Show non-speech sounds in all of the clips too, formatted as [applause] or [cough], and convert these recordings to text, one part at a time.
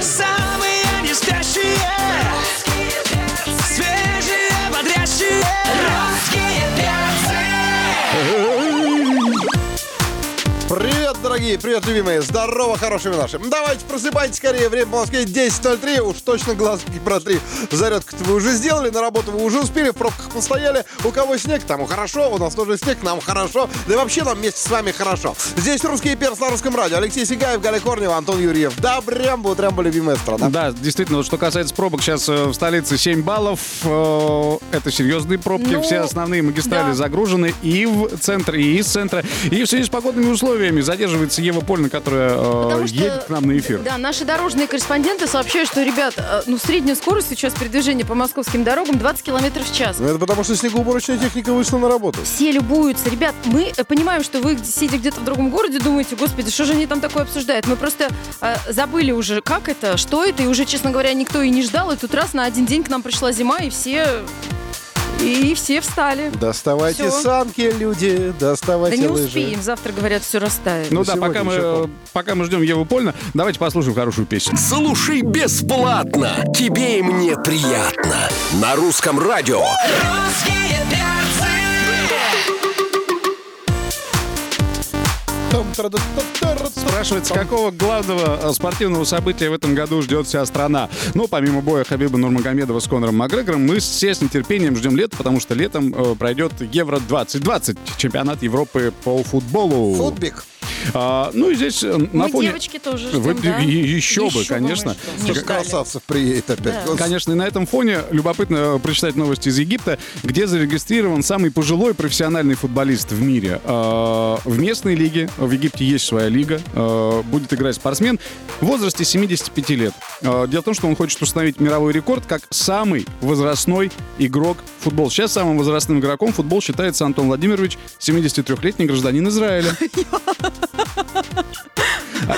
Самые не спящие Свежие, дорогие, привет, любимые, здорово, хорошими наши. Давайте просыпайтесь скорее, время по Москве 10.03, уж точно глазки протри. Зарядку вы уже сделали, на работу вы уже успели, в пробках постояли. У кого снег, тому хорошо, у нас тоже снег, нам хорошо. Да и вообще нам вместе с вами хорошо. Здесь русские перс на русском радио. Алексей Сигаев, Галя Корнева, Антон Юрьев. Да, Брямбо, Трямбо, любимая страна. Да, действительно, вот что касается пробок, сейчас э, в столице 7 баллов. Э, Это серьезные пробки. Ну, Все основные магистрали да. загружены и в центре, и из центра. И в связи с погодными условиями задерживается Ева Польна, которая э, что, едет к нам на эфир. Да, наши дорожные корреспонденты сообщают, что, ребят, э, ну, средняя скорость сейчас передвижения по московским дорогам 20 километров в час. Ну, это потому, что снегоуборочная техника вышла на работу. Все любуются. Ребят, мы э, понимаем, что вы, сидя где-то в другом городе, думаете, господи, что же они там такое обсуждают? Мы просто э, забыли уже, как это, что это, и уже, честно говоря, никто и не ждал. И тут раз на один день к нам пришла зима, и все... И все встали. Доставайте Всё. санки, люди, Да доставайте не лыжи. успеем. Завтра, говорят, все растает. Ну Ну, да, сегодня пока мы, еще э, пока мы ждем Еву Польна, давайте послушаем хорошую песню. Слушай бесплатно. Тебе и мне приятно. На русском радио. Русские Спрашивается, какого главного э, спортивного события в этом году ждет вся страна? Ну, помимо боя Хабиба Нурмагомедова с Конором Макгрегором, мы все с нетерпением ждем лета, потому что летом э, пройдет Евро-2020, чемпионат Европы по футболу. Футбик. А, ну и здесь э, на Мы, фоне... девочки, тоже ждем, Вы- да? еще бы, Еще бы мы конечно. ждали. красавцев приедет опять. Господи. Конечно, и на этом фоне любопытно э, прочитать новости из Египта, где зарегистрирован самый пожилой профессиональный футболист в мире. Э, В местной лиге, в Египте есть своя лига, э, будет играть спортсмен в возрасте 75 лет. Э, Дело в том, что он хочет установить мировой рекорд как самый возрастной игрок в футбол. Сейчас самым возрастным игроком в футбол считается Антон Владимирович, 73-летний гражданин Израиля. [laughs]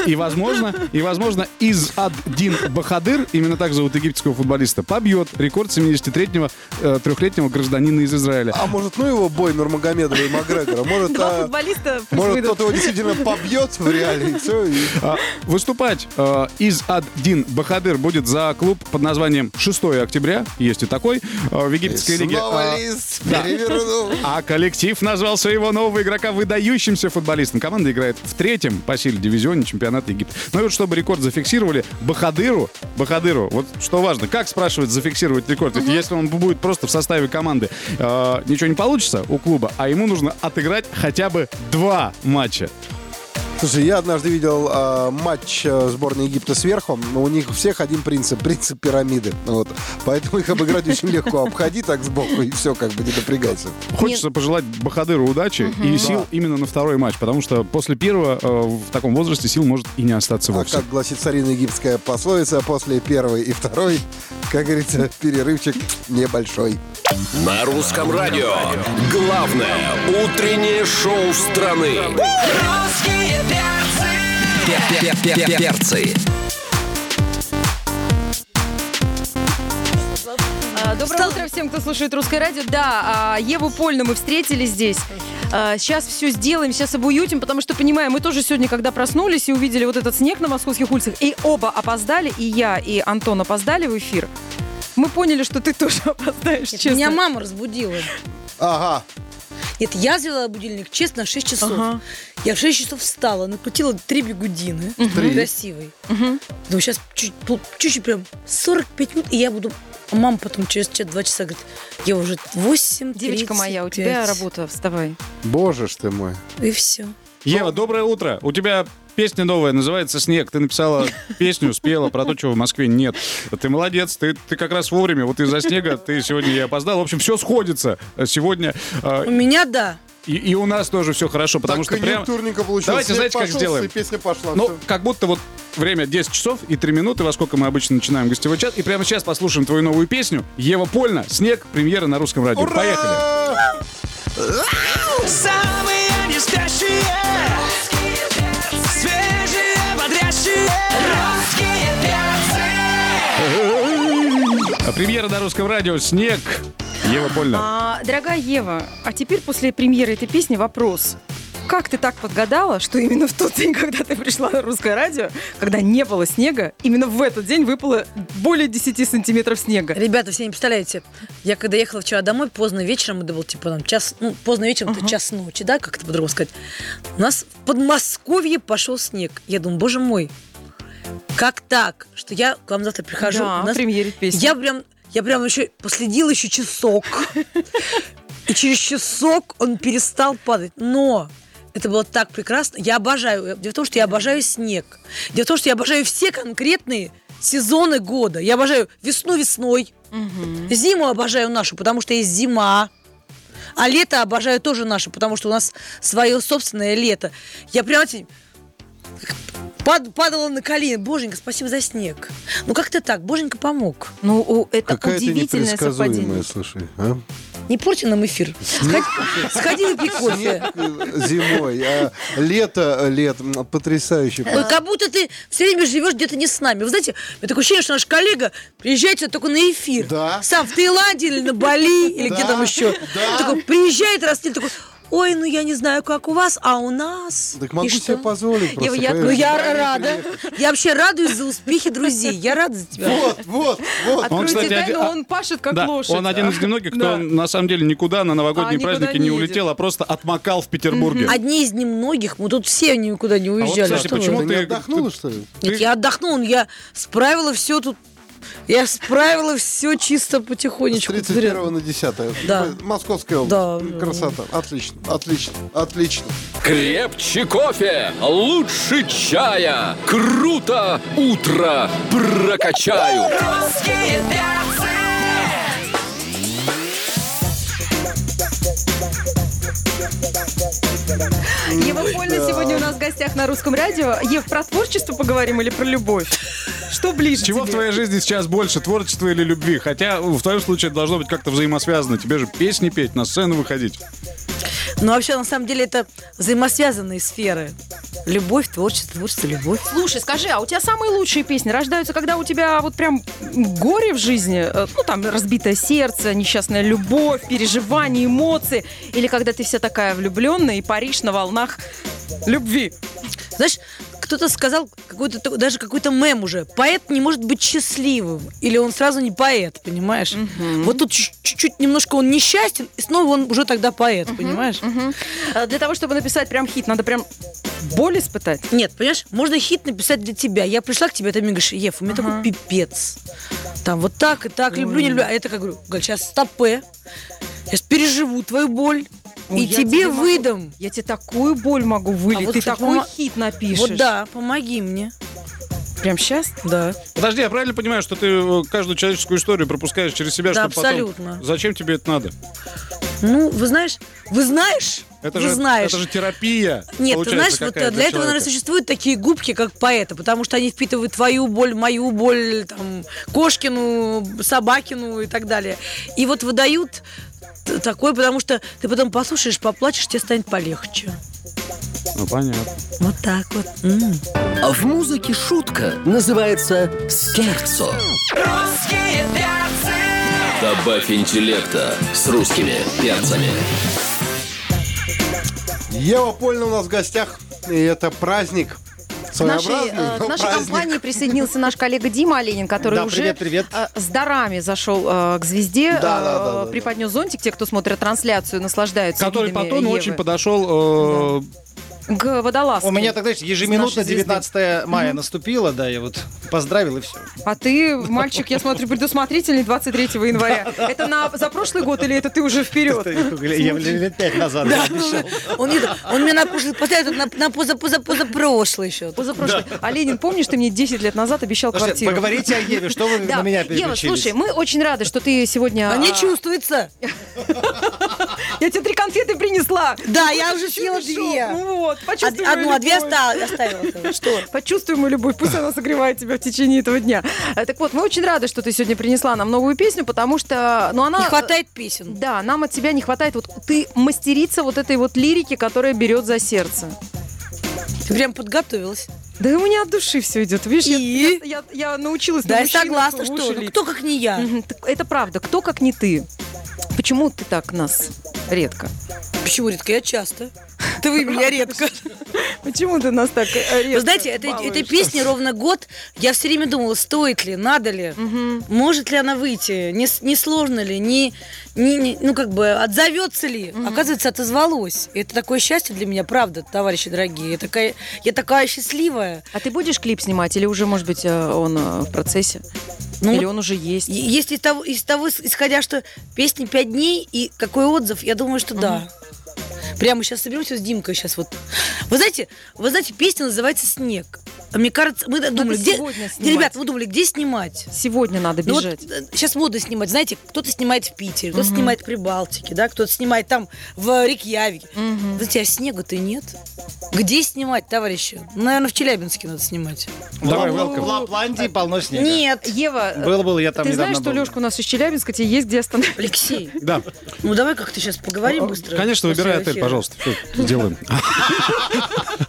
И, возможно, и, возможно, из Аддин Бахадыр, именно так зовут египетского футболиста, побьет рекорд 73-го э, трехлетнего гражданина из Израиля. А может, ну его бой Нурмагомедова и Макгрегора? Может, Два а, может кто-то его действительно побьет в реале, и все. А, Выступать э, из Аддин Бахадыр будет за клуб под названием 6 октября, есть и такой, э, в египетской лиге. Снова А, лист да. перевернул. А коллектив назвал своего нового игрока выдающимся футболистом. Команда играет в третьем по силе дивизионе чемпионата Египта. Ну и вот чтобы рекорд зафиксировали, Бахадыру, Бахадыру, вот что важно, как спрашивать зафиксировать рекорд? Ведь если он будет просто в составе команды, э, ничего не получится у клуба, а ему нужно отыграть хотя бы два матча. Слушай, я однажды видел а, матч а, сборной Египта сверху. но У них у всех один принцип, принцип пирамиды. Вот. Поэтому их обыграть очень легко. Обходи так сбоку, и все, как бы не напрягайся. Хочется пожелать Бахадыру удачи и сил именно на второй матч, потому что после первого э, в таком возрасте сил может и не остаться А вовсе. как гласит старинная египетская пословица, после первой и второй, как говорится, перерывчик небольшой. На русском радио. Главное утреннее шоу страны. Русские перцы. А, Доброе утро всем, кто слушает русское радио. Да, а, Еву Польну мы встретили здесь. А, Сейчас все сделаем, сейчас обуютим, потому что, понимаем, мы тоже сегодня, когда проснулись и увидели вот этот снег на московских улицах, и оба опоздали, и я, и Антон опоздали в эфир, мы поняли, что ты тоже [laughs] опоздаешь, честно. Меня мама разбудила. Ага. Нет, я взяла будильник, честно, в 6 часов. Ага. Я в 6 часов встала, накрутила три бегудины. Три. Красивый. Мгм. Думаю, сейчас чуть-чуть прям 45 минут, и я буду... А мама потом через 2 часа говорит, я уже 8 Девочка моя, у тебя работа, вставай. Боже ж ты мой. И все. Ева, доброе утро. У тебя песня новая, называется «Снег». Ты написала песню, спела про то, чего в Москве нет. Ты молодец, ты, ты как раз вовремя. Вот из-за снега ты сегодня и опоздал. В общем, все сходится сегодня. э, У меня да. И, и у нас тоже все хорошо, потому так что прям... получилось. Давайте, Снег знаете, как пошел, сделаем? и песня пошла. Ну, всё. как будто вот время 10 часов и 3 минуты, во сколько мы обычно начинаем гостевой чат. И прямо сейчас послушаем твою новую песню «Ева Польна. Снег. Премьера на русском радио». Ура! Поехали. Самые не спящие. Премьера на русском радио «Снег». Ева Польна. А, дорогая Ева, а теперь после премьеры этой песни вопрос. как ты так подгадала, что именно в тот день, когда ты пришла на русское радио, когда не было снега, именно в этот день выпало более 10 сантиметров снега? Ребята, все не представляете, я когда ехала вчера домой, поздно вечером, это был типа там час, ну, поздно вечером, это час ночи, да, как это по-другому сказать. У нас в Подмосковье пошел снег. Я думаю, боже мой, как так, что я к вам завтра прихожу. Да, у нас- премьерить песню. Я прям, я прям еще последила еще часок. И через часок он перестал падать. Но это было так прекрасно. Я обожаю. Дело в том, что я обожаю снег. Дело в том, что я обожаю все конкретные сезоны года. Я обожаю весну весной. Зиму обожаю нашу, потому что есть зима. А лето обожаю тоже наше, потому что у нас свое собственное лето. Я прям пад- падала на колени. Боженька, спасибо за снег. Ну как-то так, Боженька помог. Ну, о, это Какая удивительное совпадение. слушай. а? Не порти нам эфир. Сходи, сходи выпей кофе. Зимой, а лето, лет, потрясающе. Ой, как будто ты все время живешь где-то не с нами. Вы знаете, у меня такое ощущение, что наш коллега приезжает сюда только на эфир. Да. Сам в Таиланде или на Бали, или где там еще. Да. Такой приезжает Растель, такой, ой, ну я не знаю, как у вас, а у нас. Так могу И себе позволить просто. я- Ну конечно. я рада. Я вообще радуюсь за успехи друзей. Я рада за тебя. Вот, вот, вот. Откройте кстати, тайну, один- а- он пашет как Да, лошадь. он один из немногих, кто Да. на самом деле никуда на новогодние А, никуда праздники не не едет. улетел, а просто отмокал в Петербурге. Одни из немногих, мы тут все никуда не уезжали. кстати, Что вы? почему Ты не ты- отдохнула, что ли? Нет, Ты- я отдохнул, я справила все тут. Я справила все чисто С потихонечку. 31 на 10. Да. Московская Да. область. Красота. Отлично, отлично, отлично. Крепче кофе, лучше чая. Круто утро прокачаю. Ева Польна сегодня у нас в гостях на русском радио. Ев, про творчество поговорим или про любовь? Что ближе Чего в тебе? твоей жизни сейчас больше, творчества или любви? Хотя в твоем случае это должно быть как-то взаимосвязано. Тебе же песни петь, на сцену выходить. Но вообще, на самом деле, это взаимосвязанные сферы. Любовь, творчество, творчество, любовь. Слушай, скажи, а у тебя самые лучшие песни рождаются, когда у тебя вот прям горе в жизни, э, ну там разбитое сердце, несчастная любовь, переживания, эмоции, или когда ты вся такая влюбленная и паришь на волнах любви? Знаешь, кто-то сказал, какой-то, даже какой-то мем уже, поэт не может быть счастливым. Или он сразу не поэт, понимаешь? Вот тут чуть- чуть-чуть немножко он несчастен, и снова он уже тогда поэт, понимаешь? Э, Для того, чтобы написать прям хит, надо прям боль испытать. Нет, понимаешь, можно хит написать для тебя. Я пришла к тебе, ты мне говоришь, Ев, у меня такой пипец. Там вот так и так, люблю, не люблю. А я так говорю, Галь, сейчас стопе. Я переживу твою боль. Ой, и я тебе могу- выдам. Я тебе такую боль могу вылить, А вот, ты такой помо- хит напишешь. Вот да, помоги мне. Прям сейчас? Да. Подожди, я правильно понимаю, что ты э, каждую человеческую историю пропускаешь через себя, Да, чтобы потом- абсолютно. Зачем тебе это надо? Ну, вы знаешь, вы знаешь, Это вы же, знаешь. это же терапия. Нет, ты знаешь, вот какая э, для этого, наверное, существуют такие губки, как поэта, потому что они впитывают твою боль, мою боль, там, Кошкину, Собакину и так далее. И вот выдают т- такое, потому что ты потом послушаешь, поплачешь, тебе станет полегче. Ну, понятно. Вот так вот. М. А в музыке шутка называется «Скерцо». Добавь интеллекта с русскими перцами. Ева Польна у нас в гостях. И это праздник. К нашей, э, к но нашей компании присоединился наш коллега Дима Оленин, который Да, уже привет, привет. э, с дарами зашел э, к звезде, Да, да, э, да, преподнес зонтик, те, кто смотрит трансляцию, наслаждаются Который видами потом Евы. очень подошел... э, к водолазке. У меня тогда ежеминутно нашей звезды. 19 мая наступило, да, я вот поздравил и все. А ты, мальчик, я смотрю, предусмотрительный 23 января. Это на за прошлый год или это ты уже вперед? Я лет пять назад обещал. Он, не- он меня на на, на поза, поза, поза прошлый еще. Позапрошлый. А Ленин, помнишь, ты мне 10 лет назад обещал квартиру? поговорите о Еве, что вы на меня Ева, переключились? слушай, мы очень рады, что ты сегодня... А не чувствуется. [laughs] Я тебе три конфеты принесла. Да, я уже съела две. Ну вот, почувствуй Одну, а две оставила. [laughs] Что? Почувствуй мою любовь, пусть она согревает тебя в течение этого дня. Э, Так вот, мы очень рады, что ты сегодня принесла нам новую песню, потому что, ну, она... Не хватает песен. Да, нам от тебя не хватает. Вот ты мастерица вот этой вот лирики, которая берет за сердце. Ты прям подготовилась. Да у меня от души все идет. Видишь, я, И? я- я- я научилась Да, на я согласна, что ну, кто как не я. Это правда. Кто, как не ты? Почему ты так нас редко? Почему, Ритка, я часто. Это вы меня редко. [laughs] Почему ты нас так э, резко Вы знаете, этой, этой песне ровно год. Я все время думала, стоит ли, надо ли, может ли она выйти, не, не сложно ли, не, не- не- ну как бы отзовется ли. Оказывается, отозвалось. И это такое счастье для меня, правда, товарищи дорогие. Я такая, я такая счастливая. А ты будешь клип снимать или уже, может быть, э, он э, в процессе? Ну, или он уже есть? Если из того, из того, исходя, что песни пять дней и какой отзыв, я думаю, что да. Прямо сейчас соберемся с Димкой сейчас вот. Вы знаете, вы знаете, песня называется «Снег». А Мне кажется, мы думали, где... сегодня снимать. Ребят, мы думали, где снимать? Сегодня надо Ну вот бежать. сейчас модно снимать, знаете, кто-то снимает в Питере, кто-то снимает в Прибалтике, да, кто-то снимает там в Рикьявике. Знаете, а снега-то нет. Где снимать, товарищи? Ну, Наверное, в Челябинске надо снимать. Давай, В welcome. Лапландии полно снега. Нет. Ева, э, Было, было, я там ты знаешь, что. Лешка у нас из Челябинска, тебе есть где остановиться? Алексей, Да. ну давай как-то сейчас поговорим быстро. Конечно, выбирай отель. Пожалуйста. Всё, Сделаем.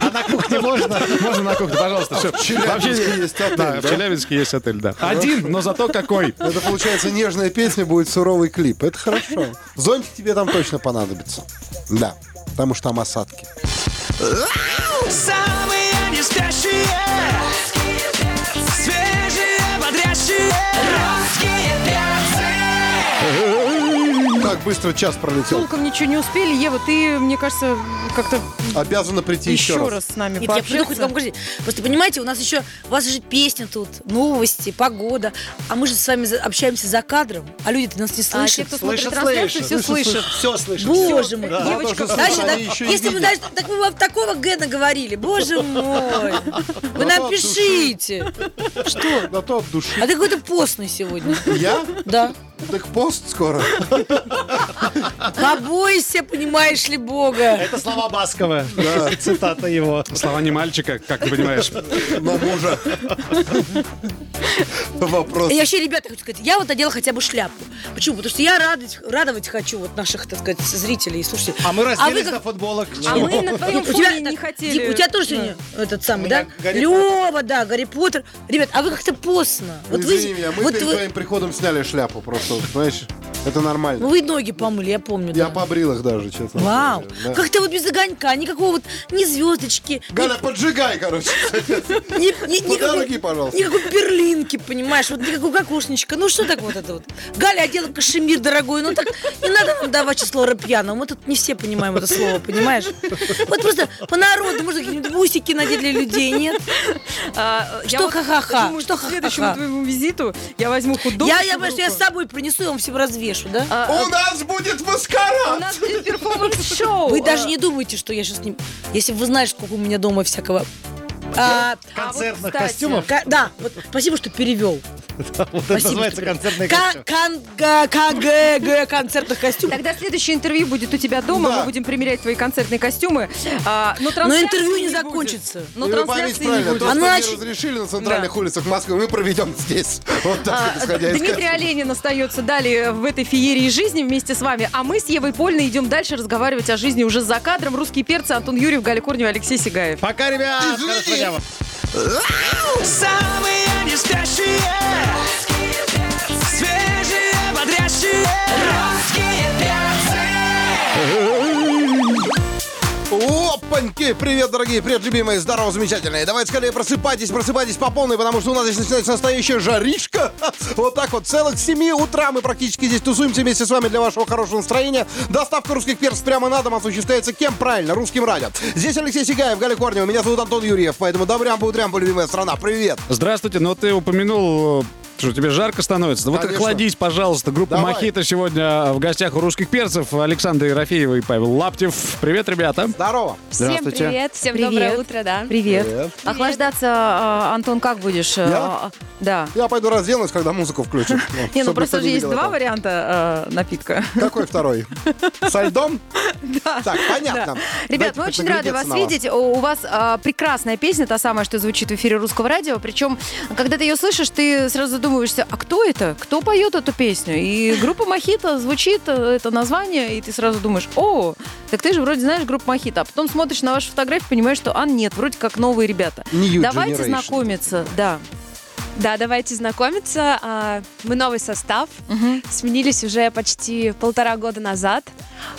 А на кухне можно? Можно на кухне, пожалуйста. всё. В Челябинске Вообще, есть отель, Да, в? Челябинске есть отель, да. Один, но зато какой. Это получается нежная песня, будет суровый клип. Это хорошо. Зонтик тебе там точно понадобится. Да, потому что там осадки. Самые не спящие быстро час пролетел. Толком ничего не успели. Ева, ты, мне кажется, как-то Обязана прийти еще, еще раз. раз с нами Нет, я приду хоть вам. Просто понимаете, у нас еще, у вас же песня тут, новости, погода. А мы же с вами общаемся за кадром, а люди-то нас не А те, слышат. кто смотрит Слышат, трансляцию, все слышат. слышат. Все слышат. Боже мой. Да. Девочка, Дальше, и если видят. даже, так вы вам такого Гэна говорили, боже мой. Вы нам пишите. Что? Да то от души. А ты какой-то постный сегодня. Я? Да. Так пост скоро. Побойся, понимаешь ли, Бога. Это слова Баскова. Цитата его. Слова не мальчика, как ты понимаешь. На мужа. Вопрос. И вообще, ребята, хочу сказать, я вот одела хотя бы шляпу. Почему? Потому что я радовать, радовать хочу вот наших, так сказать, зрителей и слушателей. А мы разделись как- на футболок. А мы на твоем У тебя, фоне не так, хотели. У тебя тоже сегодня этот самый, да? Гарри Лева, да, Гарри Поттер. Ребят, а вы как-то постно. Вот вы, Извини меня, мы вот перед вы, твоим приходом сняли шляпу просто, вот, знаешь, это нормально. ну, вы ноги помыли, я помню. Я да. побрил их даже, честно. Вау, говоря, да. как-то вот без огонька, никакого вот ни звездочки, ни, Галя, поджигай, короче. [laughs] ни- ни- По никакой, дороге, пожалуйста. никакой перлинки, понимаешь, вот никакого кокошничка. Ну что так вот это вот? Галя одела кашемир дорогой, ну так не надо нам давать число пьяного. Мы тут не все понимаем это слово, понимаешь? Вот просто по народу, может, какие-нибудь бусики надеть для людей, нет? А, Что ха-ха-ха? думаю, Что к следующему ха-ха-ха? твоему визиту я возьму художку. Я, я, понимаешь, я с собой принесу, я вам всем развешу, да? А, У нас будет У маскарад! нас будет перформанс-шоу. Вы А, даже не думайте, что я сейчас не... Если бы вы знаете, сколько у меня дома всякого... А, Концертных кстати, костюмов. ка- да, вот спасибо, что перевел. [laughs] Вот это Спасибо, называется концертный костюм. КГГ концертных костюмов. Тогда следующее интервью будет у тебя дома. Да. Мы будем примерять твои концертные костюмы. А, но, интервью не закончится. Но И трансляции не правильно, будет. то, А не разрешили на центральных Да. улицах Москвы, мы проведем здесь. Вот так, А, вот, исходя из Дмитрий костюма. Оленин остается далее в этой феерии жизни вместе с вами, а мы с Евой Польной идем дальше разговаривать о жизни уже за кадром. Русские перцы Антон Юрьев, Галя Корнева, Алексей Сигаев. Пока, ребят. Извини. Вам. Самые не Опаньки! Привет, дорогие, привет, любимые, здорово, замечательные. Давайте скорее просыпайтесь, просыпайтесь по полной, потому что у нас здесь начинается настоящая жаришка. [laughs] Вот так вот, целых с 7 утра мы практически здесь тусуемся вместе с вами для вашего хорошего настроения. Доставка русских перцев прямо на дом осуществляется кем? Правильно, русским радио. Здесь Алексей Сигаев, Галя Корнева, меня зовут Антон Юрьев, поэтому добрям по утрям, любимая страна, привет. Здравствуйте, но ты упомянул, что тебе жарко становится. Да вот Конечно. охладись, пожалуйста. Группа Давай. Мохито сегодня в гостях у русских перцев. Александр Ерофеева и Павел Лаптев. Привет, ребята. Здорово. Всем привет, всем Привет. доброе утро, да. Привет. Привет. Охлаждаться, а, Антон, как будешь? Я? А, Да. Я пойду разденусь, когда музыку включат. [laughs] Не, ну просто же есть два варианта э, напитка. Какой второй? [laughs] Со льдом? Так, понятно. Ребят, мы очень рады вас видеть. У вас а, прекрасная песня, та самая, что звучит в эфире русского радио. Причем, когда ты ее слышишь, ты сразу задумываешься, а кто это? Кто поет эту песню? И группа Мохито звучит э, это название, и ты сразу думаешь, о, так ты же вроде знаешь группу Мохито. А потом смотришь на вашу фотографию, понимаешь, что, а нет, вроде как новые ребята. New Давайте Generation. знакомиться, да. Да, давайте знакомиться. А, Мы новый состав, Мгм. сменились уже почти полтора года назад.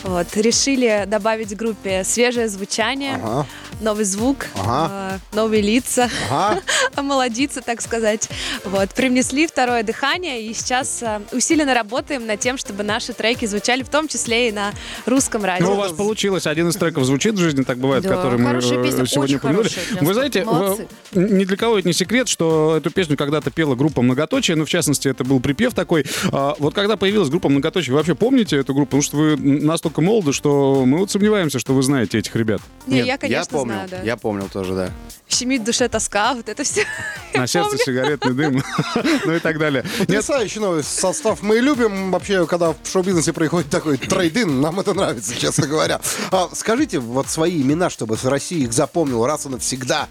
Вот, решили добавить группе свежее звучание, Ага. новый звук, Ага. э, новые лица, Ага. [laughs] омолодиться, так сказать. Вот, привнесли второе дыхание, и сейчас э, усиленно работаем над тем, чтобы наши треки звучали, в том числе и на русском радио. Ну, у вас получилось. Один из треков звучит в жизни, так бывает, Да, который мы хорошая э, песня, сегодня очень упомянули. Вы знаете, молодцы. ни для кого это не секрет, что эту песню когда-то пела группа «Многоточие», ну, в частности, это был припев такой. А, Вот когда появилась группа «Многоточие», вы вообще помните эту группу? Потому что вы настолько молоды, что мы вот сомневаемся, что вы знаете этих ребят. Не, я, конечно, я помню, знаю, да. я помнил тоже, да. Щемит в душе тоска, вот это все. [laughs] На сердце сигаретный дым, [laughs] ну и так далее. Нет, Потрясающий новый состав. Мы любим вообще, когда в шоу-бизнесе происходит такой трейдин. Нам это нравится, честно говоря. А, скажите вот свои имена, чтобы с России их запомнил раз и навсегда.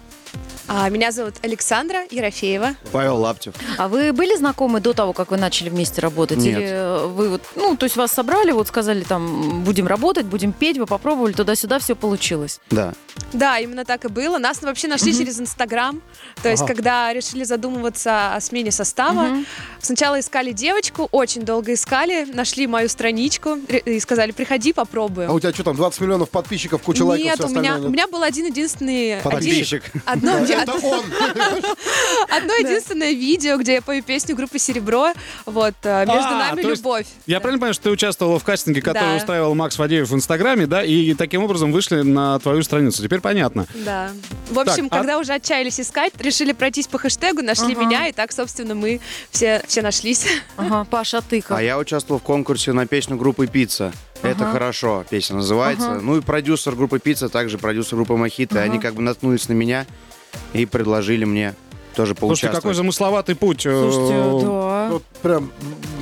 А, меня зовут Александра Ерофеева. Павел Лаптев. А вы были знакомы до того, как вы начали вместе работать? Нет. Или вы вот, ну, то есть вас собрали, вот сказали там, будем работать, будем петь, вы попробовали, туда-сюда все получилось. Да. Да, именно так и было. Нас вообще нашли через Инстаграм. То есть, когда решили задумываться о смене состава, сначала искали девочку, очень долго искали, нашли мою страничку и сказали, приходи, попробуем. А у тебя что там, 20 миллионов подписчиков, куча лайков, Нет, все у меня, остальное? у меня был один единственный один, Подписчик. одно, [laughs] Это он. [laughs] одно единственное видео, где я пою песню группы Серебро. Вот э, между А, нами любовь. Я правильно понимаю, что ты участвовала в кастинге, который устраивал Макс Фадеев в Инстаграме, да, и таким образом вышли на твою страницу. Теперь понятно. Да. В общем, а- когда уже отчаялись искать, решили пройтись по хэштегу, нашли меня, и так, собственно, мы все, все нашлись. [laughs] Ага, Паша, а ты как? А я участвовал в конкурсе на песню группы «Пицца». Это хорошо, песня называется. Ну и продюсер группы «Пицца», также продюсер группы «Мохито». Они как бы наткнулись на меня и предложили мне тоже Слушайте, поучаствовать. какой замысловатый путь. э, Слушайте, да. Вот прям...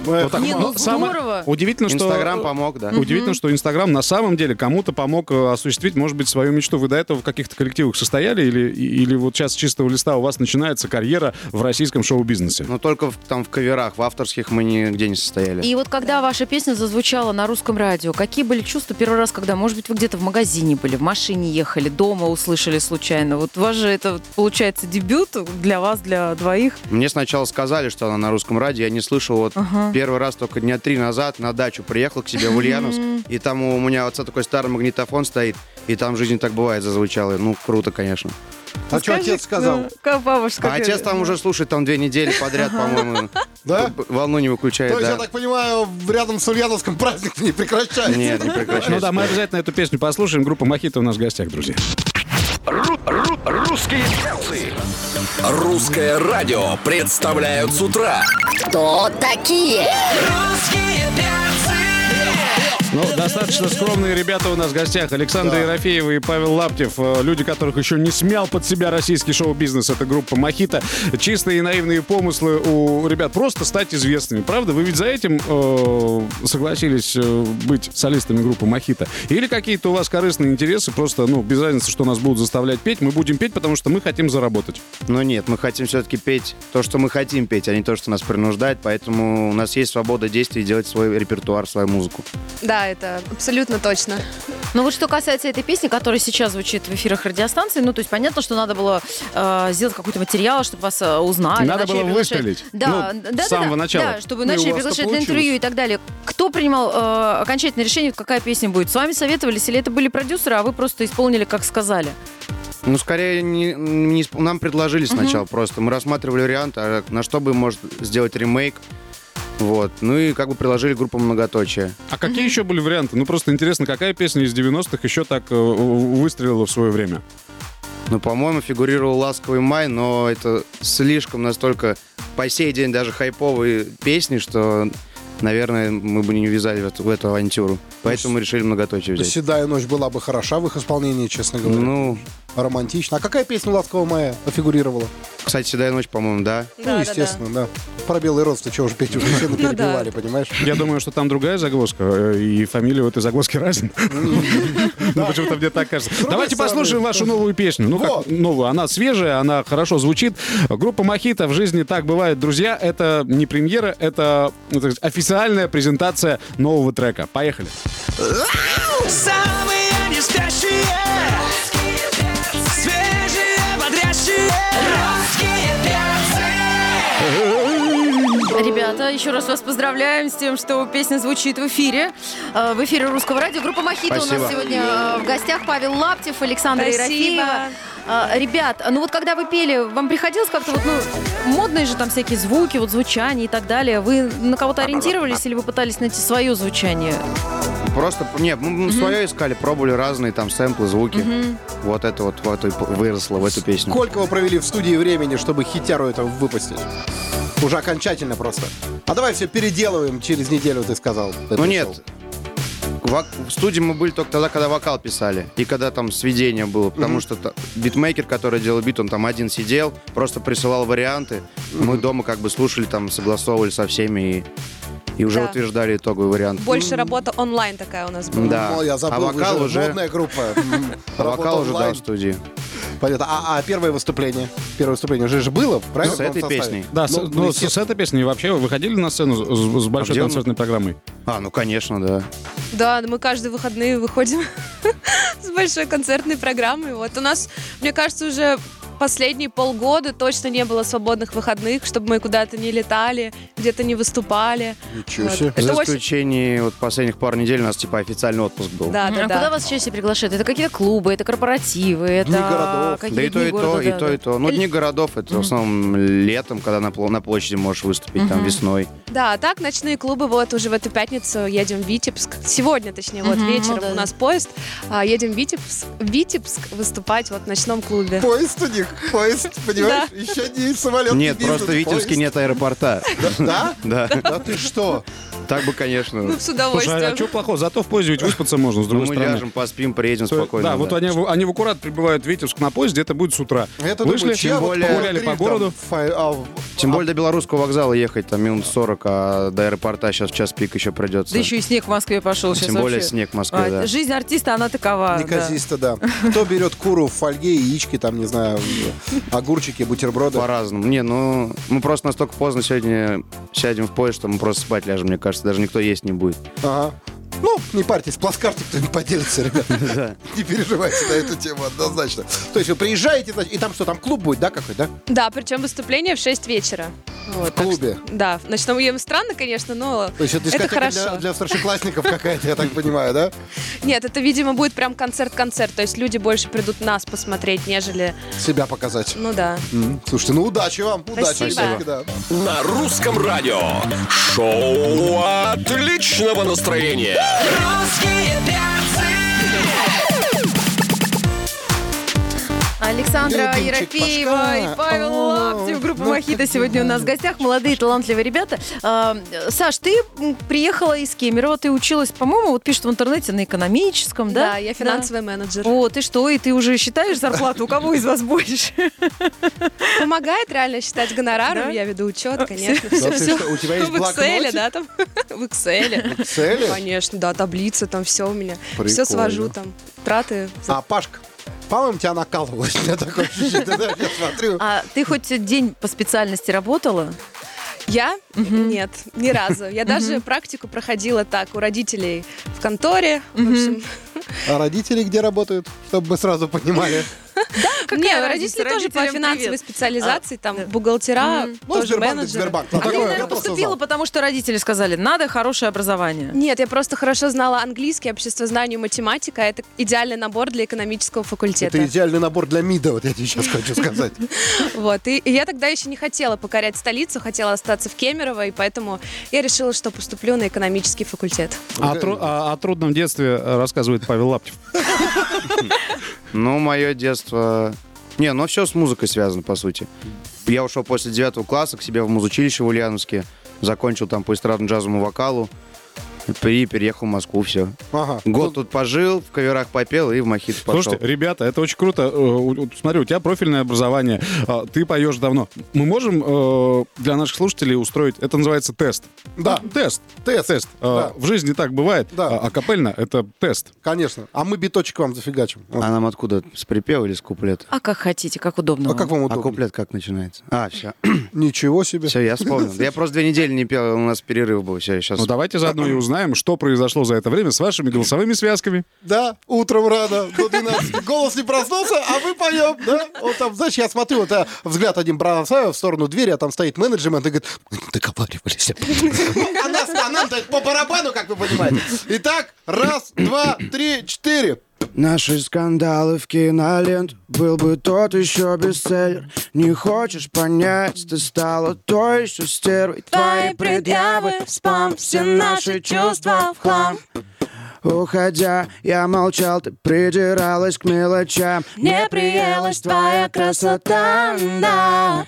Вот так, Не, ну, ну, самое- здорово. Удивительно, что... Инстаграм помог, да. Удивительно, что Инстаграм на самом деле кому-то помог э, осуществить, может быть, свою мечту. Вы до этого в каких-то коллективах состояли или, или вот сейчас с чистого листа у вас начинается карьера в российском шоу-бизнесе? Но только в- там в каверах, в авторских мы нигде не состояли. И вот когда ваша песня зазвучала на русском радио, какие были чувства первый раз, когда, может быть, вы где-то в магазине были, в машине ехали, дома услышали случайно? Вот у вас же это, получается, дебют для вас, для двоих. Мне сначала сказали, что она на русском радио, я не слышал. Вот первый раз только дня три назад на дачу приехал к себе в Ульяновск, и там у меня отца такой старый магнитофон стоит, и там в жизни так бывает зазвучало. Ну, круто, конечно. А что отец сказал? Ну, как бабушка. А отец там уже слушает там две недели подряд, по-моему. [laughs] Да? Волну не выключает, То есть, я так понимаю, рядом с Ульяновском праздник не прекращается. Нет, не Ну прекращается. да, мы обязательно эту песню послушаем. Группа Мохито у нас в гостях, друзья. Ру- ру- русские. Русское радио представляют с утра. Кто такие? Русские. Ну, достаточно скромные ребята у нас в гостях. Александр Ерофеева и Павел Лаптев. э, Люди, которых еще не смял под себя российский шоу-бизнес. Это группа Мохито. Чистые и наивные помыслы у ребят просто стать известными. Правда? Вы ведь за этим э, согласились э, быть солистами группы Мохито? Или какие-то у вас корыстные интересы? Просто, ну, без разницы, что нас будут заставлять петь. Мы будем петь, потому что мы хотим заработать. Но нет, мы хотим все-таки петь то, что мы хотим петь, а не то, что нас принуждает. Поэтому у нас есть свобода действий делать свой репертуар, свою музыку. Да, это абсолютно точно. Ну вот что касается этой песни, которая сейчас звучит в эфирах радиостанции, ну то есть понятно, что надо было э, сделать какой-то материал, чтобы вас э, узнали. Надо было приглашать. выстрелить. Да, Ну, да, с да, самого да, начала. Да, чтобы Ну, начали приглашать на интервью и так далее. Кто принимал э, окончательное решение, какая песня будет? С вами советовались или это были продюсеры, а вы просто исполнили, как сказали? Ну, скорее, не, не нам предложили сначала просто. Мы рассматривали вариант, а на что бы может сделать ремейк. Вот. Ну и как бы приложили группу многоточие. А какие еще были варианты? Ну, просто интересно, какая песня из 90-х еще так э, выстрелила в свое время? Ну, по-моему, фигурировал «Ласковый май», но это слишком настолько по сей день даже хайповые песни, что, наверное, мы бы не ввязали в эту, в эту авантюру. Поэтому мы решили многоточие взять. «Седая ночь» была бы хороша в их исполнении, честно говоря. Ну, Романтично. А какая песня «Ласкового мая» фигурировала? кстати, «Седая ночь», по-моему, да. ну, естественно, да. Про белый рост ты что уже петь уже все перебивали, понимаешь? Я думаю, что там другая загвоздка, э, и фамилия в этой загвоздке разин. [laughs] Ну, почему-то мне так кажется. Давайте послушаем вашу новую песню. Ну, как новую? Она свежая, она хорошо звучит. Группа Мохито в жизни так бывает, друзья. Это не премьера, это ну, официальная презентация нового трека. Поехали. Самые не спящие. Ребята, еще раз вас поздравляем с тем, что песня звучит в эфире. Э, В эфире Русского радио. Группа Мохито у нас сегодня э, в гостях. Павел Лаптев, Александра Спасибо. Ерофеева. Э, Ребят, ну вот когда вы пели, вам приходилось как-то вот, ну, модные же там всякие звуки, вот звучание и так далее. Вы на кого-то ориентировались или вы пытались найти свое звучание? Просто, не, мы, мы свое искали, пробовали разные там сэмплы, звуки. Вот это вот в эту, выросло в эту песню. Сколько вы провели в студии времени, чтобы хитяру это выпустить? Уже окончательно просто. А давай все переделываем через неделю, ты сказал. Ну нет, в, в студии мы были только тогда, когда вокал писали. И когда там сведение было. Потому что та- битмейкер, который делал бит, он там один сидел, просто присылал варианты. Мы дома как бы слушали, там согласовывали со всеми и, и уже Да. утверждали итоговый вариант. Больше работа онлайн такая у нас была. Да. О, я а забыл, вы вокал же уже, модная группа. [laughs] А вокал уже да, в студии. Понятно. А, а первое выступление? Первое выступление уже же было, правильно? С в новом этой песней. Да, с, Ну, ну, ну, с- с, этой песней вообще вы выходили на сцену с, с большой где он? концертной программой? А, ну конечно, да. Да, мы каждые выходные выходим [laughs] с большой концертной программой. Вот у нас, мне кажется, уже последние полгода точно не было свободных выходных, чтобы мы куда-то не летали, где-то не выступали. Ничего Вот. себе. Это За очень- исключением вот последних пару недель у нас типа официальный отпуск был. Да, а да, куда да. вас чаще приглашают? Это какие-то клубы, это корпоративы, это Дни городов. Да и то, и то, и да, то, да. и то. Ну, дни городов это в основном летом, когда на, на площади можешь выступить, там весной. Да, а так ночные клубы вот уже в эту пятницу едем в Витебск. Сегодня, точнее, вот Мгм, ну вечером да. у нас поезд. А, едем в Витебск, Витебск выступать вот в ночном клубе. Поезд у них, поезд, понимаешь? Еще не самолет. не Нет, просто в Витебске нет аэропорта. Да? Да. Да ты что? Так бы, конечно. Ну, с Слушай, удовольствием. а что плохого? Зато в поезде ведь выспаться можно, с Ну, другой мы стороны. ляжем, поспим, приедем То- спокойно. Да, вот они, в- они в аккурат прибывают в Витебск на поезде, это будет с утра. Это Вышли, тем более погуляли по городу. а, Тем более до Белорусского вокзала ехать там минут 40, а до аэропорта сейчас час пик еще придется. Да еще и снег в Москве пошел сейчас Тем более снег в Москве, А, да. Жизнь артиста, она такова. да. Неказисто, да. Кто берет куру в фольге, яички, там, не знаю, огурчики, бутерброды? По-разному. Не, ну, мы просто настолько поздно сегодня сядем в поезд, что мы просто спать ляжем, мне кажется. Даже никто есть не будет. Ага. Ну, не парьтесь, плацкарте кто-нибудь поделится, ребята. [laughs] Не переживайте на эту тему однозначно. То есть вы приезжаете, значит, и там что, там клуб будет, да, какой, да? Да, причем выступление в 6 вечера. Вот, В клубе? что- да, в ночном ем странно, конечно, но То есть это хорошо. для, для старшеклассников [laughs] какая-то, я так понимаю, да? Нет, это, видимо, будет прям концерт-концерт. То есть люди больше придут нас посмотреть, нежели... Себя показать. Ну да. Слушайте, ну удачи вам, удачи, Спасибо. да. На русском радио. Шоу отличного настроения. Русские перцы. Александра Любимчик Ерофеева Пашка. и Павел Лаптев, группа ну, Мохито сегодня у нас в гостях. Молодые, талантливые ребята. А, Саш, ты приехала из Кемерово, ты училась, по-моему, вот пишут в интернете на экономическом, да? Да, я финансовый менеджер. О, ты что, и ты уже считаешь зарплату? У кого из вас больше? Помогает реально считать гонорары. Да? Я веду учет, конечно. Все, все. что, у тебя есть В Excel, да, там? В Excel. Цели? Конечно, да, таблица, там все у меня. Прикольно. Все свожу, там, траты. А, Пашка, по-моему, тебя. Да, [laughs] Я смотрю. А ты хоть день по специальности работала? Я? Нет, ни разу. Я даже практику проходила так, у родителей в конторе. В общем, А родители где работают? Чтобы мы сразу понимали. [laughs] не, разница? родители тоже по финансовой специализации, там, бухгалтера, тоже Сбербанк, менеджеры. А я наверное, поступила, потому что родители сказали, надо хорошее образование. Нет, я просто хорошо знала английский, общество знаний, математика. Это идеальный набор для экономического факультета. Это идеальный набор для МИДа, вот я тебе сейчас хочу сказать. [laughs] Вот. И, я тогда еще не хотела покорять столицу, хотела остаться в Кемерово, и поэтому я решила, что поступлю на экономический факультет. А о, тру- а- о трудном детстве рассказывает Павел Лаптев. [laughs] Ну, мое детство... Не, ну все с музыкой связано, по сути. Я ушел после девятого класса к себе в музучилище в Ульяновске. Закончил там по эстрадно-джазовому вокалу. И переехал в Москву, все. Ага. Год тут пожил, в коверах попел и в Мохито пошел. Слушайте, ребята, это очень круто. Э, Смотри, у тебя профильное образование. А, Ты поешь давно. Мы можем э, для наших слушателей устроить, это называется тест. Да. А, Тест. Тест. Тест. Да. А, В жизни так бывает. Да. А, а капельно это тест. Конечно. А мы биточек вам зафигачим. Вот. А нам откуда? С припева или с куплета? А как хотите, как удобно. А вам. как вам А удобно? куплет как начинается? А, все. Ничего себе. Все, я вспомнил. Я просто две недели не пел, у нас перерыв был. Все, сейчас. Ну давайте заодно и узнаем. Узнаем, что произошло за это время с вашими голосовыми связками. Да, утром рано, до 12. Голос не проснулся, а мы поем, да? Вот там, знаешь, я смотрю, вот я взгляд один бросаю в сторону двери, а там стоит менеджмент и говорит, мы не договаривались. Она, она по барабану, как вы понимаете. Итак, раз, два, три, четыре. Наши скандалы в кинолент Был бы тот еще бестселлер. Не хочешь понять, ты стала той еще стервой. Твои предъявы, спам, все наши чувства в хлам Уходя, я молчал, ты придиралась к мелочам. Не приелась твоя красота, да.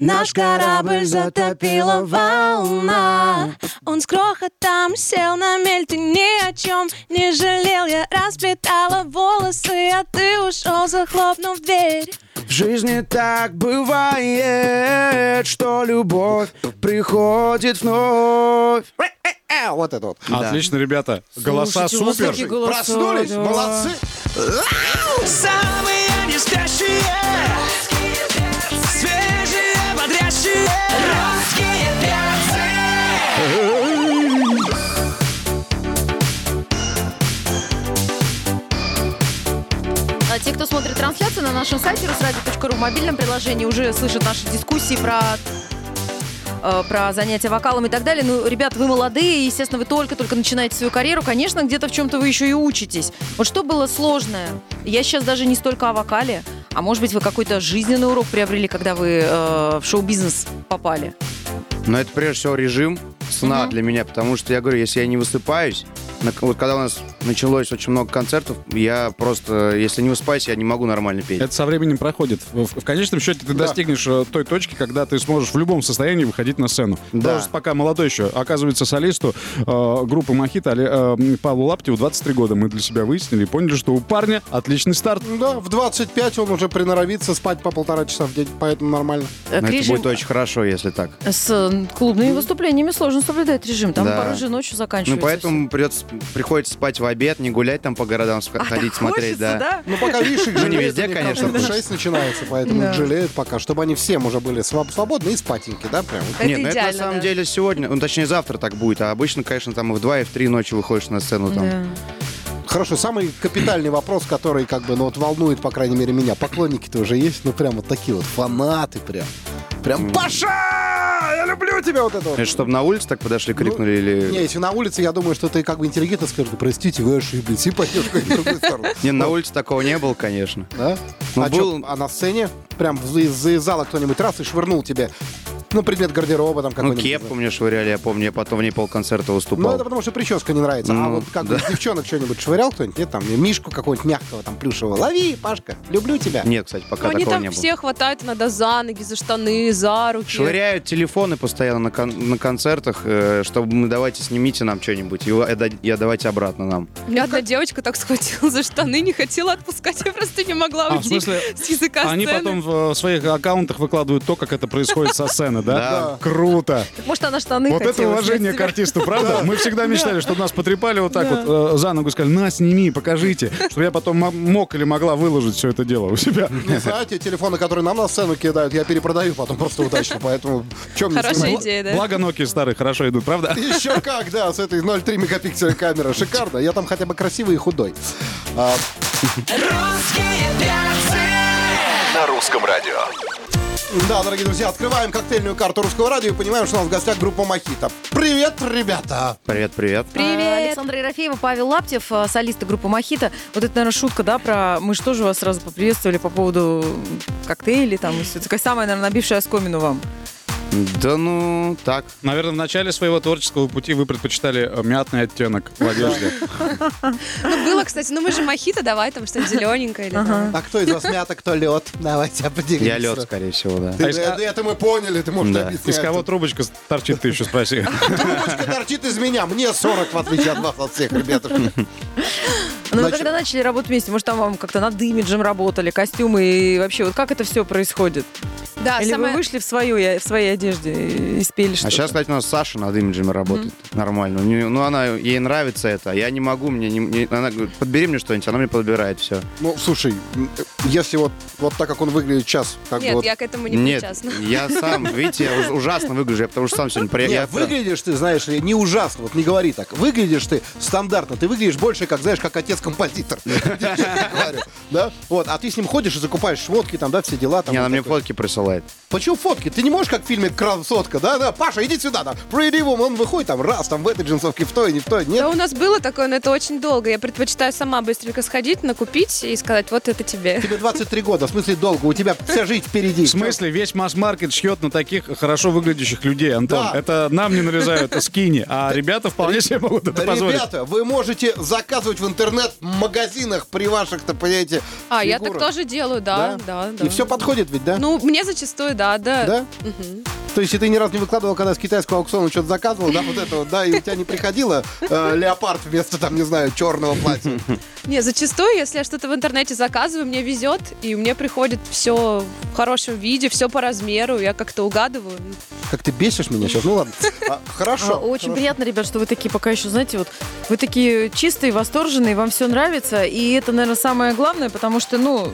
Наш корабль затопила волна. Он с грохотом сел на мель Ты ни о чем не жалел. Я расплетала волосы, а ты ушел, захлопнув дверь. В жизни так бывает, что любовь приходит вновь. Э, Вот это вот. Отлично, ребята. Голоса супер. Проснулись, да. молодцы. Самые не спящие Свежие, бодрящие Русские А те, кто смотрит трансляцию на нашем сайте русрадио.ру в мобильном приложении, уже слышат наши дискуссии про э, про занятия вокалом и так далее. Ну, ребят, вы молодые, естественно, вы только-только начинаете свою карьеру. Конечно, где-то в чем-то вы еще и учитесь. Вот что было сложное? Я сейчас даже не столько о вокале, а может быть, вы какой-то жизненный урок приобрели, когда вы э, в шоу-бизнес попали. Но это прежде всего режим сна Мгм. для меня, потому что я говорю, если я не высыпаюсь, на- вот когда у нас началось очень много концертов, я просто, если не высыпаюсь, я не могу нормально петь. Это со временем проходит. В, в конечном счете ты Да. достигнешь э, той точки, когда ты сможешь в любом состоянии выходить на сцену. Да. Просто пока молодой еще. Оказывается, солисту э, группы Мохито Але- э, Павлу Лаптеву 23 года. Мы для себя выяснили и поняли, что у парня отличный старт. Да, в 25 он уже приноровится спать по полтора часа в день, поэтому нормально. Но это будет очень хорошо, если так. С клубными выступлениями сложно соблюдать режим. Там Да. порой же ночью Ну, заканчивается. поэтому придется, приходится спать в обед, не гулять там по городам. А, ходить, так смотреть, хочется, да. Ну, пока, видишь, их Ну, не везде, конечно, в тоже. 6 начинается, поэтому Да. их жалеют пока, чтобы они всем уже были своб- свободны и спатеньки, да, прям. Нет, ну это на самом да. деле сегодня, ну точнее завтра так будет, а обычно, конечно, там и в 2, и в 3 ночи выходишь на сцену там. Да. Хорошо, самый капитальный вопрос, который как бы, ну вот волнует, по крайней мере, меня. Поклонники-то уже есть, ну прям вот такие вот фанаты прям. Прям Паша! Я люблю тебя! Вот это вот. Чтобы на улице так подошли, крикнули или... Не, если на улице, я думаю, что ты как бы интеллигентно скажешь, «Да простите, вы ошиблись, и пойдешь в какую-то другую сторону. [laughs] Не, на улице такого не было, конечно. Да? Ну, а, а на сцене прям из зала кто-нибудь раз и швырнул тебе, ну, предмет гардероба там Ну, какой-нибудь. кепку мне швыряли, я помню, я потом в ней полконцерта Ну, выступал. это потому что прическа не нравится. а Ну, вот как бы да. из девчонок что-нибудь швырял кто-нибудь? Нет, там, мишку какого-нибудь мягкого, там, плюшевого. Лови, Пашка, люблю тебя. Нет, кстати, пока Ну, они такого там не было. все хватают иногда за ноги, за штаны, за руки. Швыряют телефоны постоянно на, кон- на концертах, э, чтобы мы давайте снимите нам что-нибудь, и я, да- я давайте обратно нам. Меня одна девочка так схватила за штаны, не хотела отпускать, я просто не могла А, в уйти смысле, с языка Они сцены. потом в э, своих аккаунтах выкладывают то, как это происходит со сцены, да? Да. Круто. Так, Может, она штаны Вот это хотела уважение снять к артисту, правда? Мы всегда мечтали, чтобы нас потрепали вот так вот э, за ногу и сказали, на, сними, покажите, чтобы я потом м- мог или могла выложить все это дело у себя. Не знаю, те телефоны, которые нам на сцену кидают, я перепродаю потом просто удачно, поэтому чем мне Хорошая снимать? идея, да? Благо Nokia старые хорошо идут, правда? Еще как, да, с этой 0,3 мегапикселя камера. Шикарно. Я там хотя бы красивый и худой. А, Русские перцы На русском радио. Да, дорогие друзья, открываем коктейльную карту русского радио и понимаем, что у нас в гостях группа Мохито. Привет, ребята! Привет, привет. А, Александра Ерофеева, Павел Лаптев, а, солисты группы Мохито. Вот это, наверное, шутка, да, про... Мы же тоже вас сразу поприветствовали по поводу коктейлей, там, и всё. такая самая, наверное, набившая оскомину вам. Да ну, так. Наверное, в начале своего творческого пути вы предпочитали э, мятный оттенок в одежде. Ну, было, кстати, ну мы же мохито, давай там что-нибудь зелененькое или. А кто из вас мята, кто лед? Давайте определимся. Я лед, скорее всего, да. А это, мы поняли, ты можешь Да. объяснять. Из кого трубочка торчит, ты еще спроси. [laughs] Трубочка торчит из меня. Мне 40, в отличие от вас, от всех, ребята. Ну, вы когда начали работать вместе, может, там вам как-то над имиджем работали, костюмы и вообще, вот как это все происходит? Да, Или самое- вы вышли в, свою, в своей одежде и спели что-то? А сейчас, кстати, у нас Саша над имиджами работает нормально. У неё- Ну, она, ей нравится это, а я не могу, мне не, не- она говорит, подбери мне что-нибудь, она мне подбирает все. Ну, слушай, если вот, вот так, как он выглядит сейчас, как Нет, бы вот... я к этому не Нет, причастна. я сам, [laughs] видите, я уж- ужасно выгляжу, я потому что сам сегодня приехал. Выглядишь ты, знаешь, ли, не ужасно, вот не говори так. Выглядишь ты стандартно, ты выглядишь больше, как, знаешь, как отец-композитор. [laughs] Да? Вот, а ты с ним ходишь и закупаешь шмотки, там, да, все дела. там Не, она мне фотки присылает. Почему фотки? Ты не можешь, как в фильме «Красотка», да, да, Паша, иди сюда, там, Pretty Woman, он выходит там раз, там, в этой джинсовке, в той, не в той, нет? Да у нас было такое, но это очень долго. Я предпочитаю сама быстренько сходить, накупить и сказать, вот это тебе. Тебе 23 года, в смысле долго, у тебя вся жизнь впереди. В смысле, весь масс-маркет шьет на таких хорошо выглядящих людей, Антон. Да. Это нам не нарезают, это скини. А ребята вполне себе могут это позволить. Ребята, вы можете заказывать в интернет-магазинах при ваших-то, понимаете, А, я так тоже делаю, да, да, да. И все подходит ведь, да? Ну, мне зачастую, да, да. Да? То есть, и ты ни разу не выкладывал, когда с китайского аукциона что-то заказывал, да, вот это вот, да, и у тебя не приходило э, леопард вместо, там, не знаю, черного платья. Не, зачастую, если я что-то в интернете заказываю, мне везет, и мне приходит все в хорошем виде, все по размеру, я как-то угадываю. Как ты бесишь меня сейчас, ну ладно. А, хорошо. А, Очень хорошо. приятно, ребят, что вы такие пока еще, знаете, вот вы такие чистые, восторженные, вам все нравится. И это, наверное, самое главное, потому что, ну,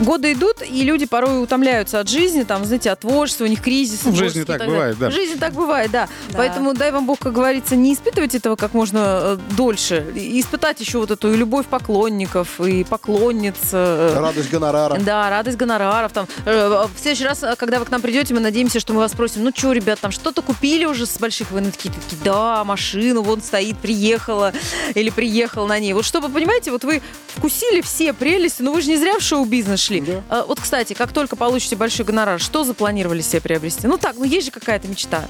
годы идут, и люди порой утомляются от жизни, там, знаете, от творчества, у них кризис. В жизни так бывает, да. В жизни так бывает, да. Да. Поэтому дай вам Бог, как говорится, не испытывать этого как можно э, дольше. И испытать еще вот эту и любовь поклонников, и поклонниц. э, Радость гонорара. да, радость гонораров. Там. Э, В следующий раз, когда вы к нам придете, мы надеемся, что мы вас спросим, ну что, ребят, там что-то купили уже с больших? Вы такие, такие, да, машину вон стоит, приехала или приехал на ней. Вот чтобы, понимаете, вот вы вкусили все прелести, но вы же не зря в шоу-бизнес шли. А, Вот, кстати, как только получите большой гонорар, что запланировали себе приобрести? Ну так, ну есть же какая-то мечта.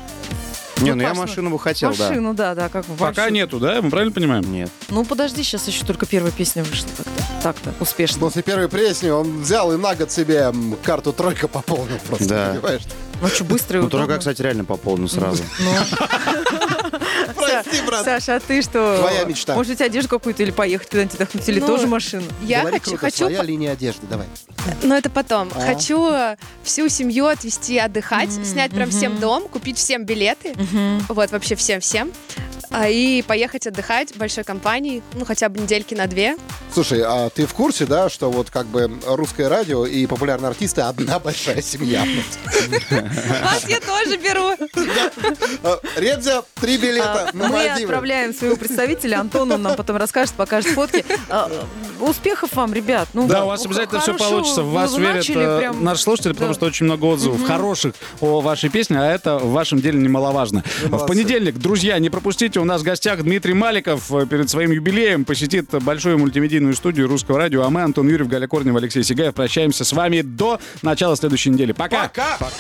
Не, Вот, ну я ну, машину бы хотел, да. Машину, да, да, как Пока большую. нету, да? Мы правильно понимаем? Нет. Ну подожди, сейчас еще только первая песня вышла как-то. Так-то, успешно. После первой песни он взял и на год себе карту тройка пополнил просто, Да. понимаешь? Ну что, быстро и Ну, тройка, кстати, реально пополню сразу. [laughs] Прости, брат. Саша, а ты что? Твоя мечта. Может, взять одежду какую-то или поехать куда-нибудь отдохнуть, или Ну, тоже машину? Я Говори хочу, круто, хочу, своя линия одежды, давай. но это потом. А. Хочу э, всю семью отвезти отдыхать, снять прям всем дом, купить всем билеты, вот вообще всем-всем, и поехать отдыхать большой компанией, ну хотя бы недельки на две. Слушай, а ты в курсе, да, что вот как бы русское радио и популярные артисты одна большая семья? Вас я тоже беру. А, Редзя, три билета на А, Мы отправляем своего представителя, Антон, он нам потом расскажет, покажет фотки. А, Успехов вам, ребят. Ну, Да, у вас обязательно все получится. В вас верят э, прям- наши слушатели, потому Да. что очень много отзывов хороших о вашей песне, а это в вашем деле немаловажно. В понедельник, друзья, не пропустите, у нас в гостях Дмитрий Маликов э, перед своим юбилеем посетит большую мультимедийную студию Русского радио. А мы, Антон Юрьев, Галя Корнева, Алексей Сигаев, прощаемся с вами до начала следующей недели. Пока! Пока! Пока.